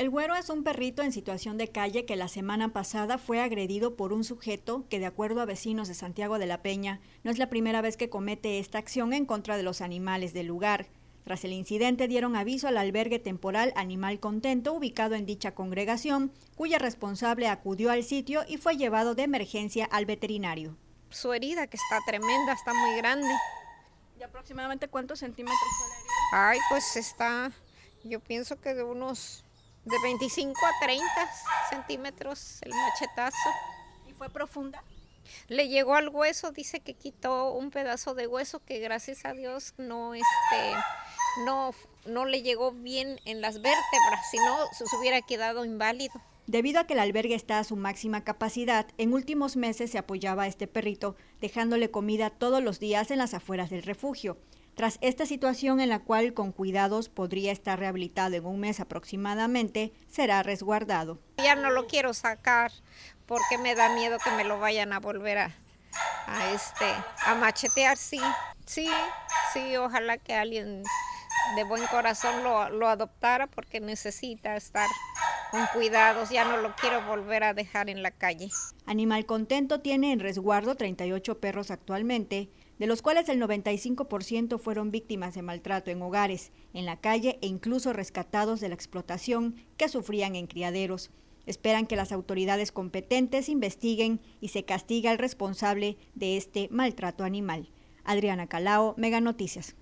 El güero es un perrito en situación de calle que la semana pasada fue agredido por un sujeto que, de acuerdo a vecinos de Santiago de la Peña, no es la primera vez que comete esta acción en contra de los animales del lugar. Tras el incidente dieron aviso al albergue temporal Animal Contento ubicado en dicha congregación, cuya responsable acudió al sitio y fue llevado de emergencia al veterinario. Su herida que está tremenda, está muy grande. ¿Y aproximadamente cuántos centímetros fue la herida? Ay, pues está, yo pienso que de unos de 25 a 30 centímetros el machetazo. ¿Y fue profunda? Le llegó al hueso, dice que quitó un pedazo de hueso que gracias a Dios no este no no le llegó bien en las vértebras, si no se hubiera quedado inválido. Debido a que el albergue está a su máxima capacidad, en últimos meses se apoyaba a este perrito, dejándole comida todos los días en las afueras del refugio. Tras esta situación en la cual con cuidados podría estar rehabilitado en un mes aproximadamente, será resguardado. Ya no lo quiero sacar porque me da miedo que me lo vayan a volver a, este, a machetear. Sí, sí, sí, ojalá que alguien de buen corazón lo, lo adoptara porque necesita estar con cuidados, ya no lo quiero volver a dejar en la calle. Animal Contento tiene en resguardo 38 perros actualmente, de los cuales el 95% fueron víctimas de maltrato en hogares, en la calle e incluso rescatados de la explotación que sufrían en criaderos. Esperan que las autoridades competentes investiguen y se castigue al responsable de este maltrato animal. Adriana Calao, Mega Noticias.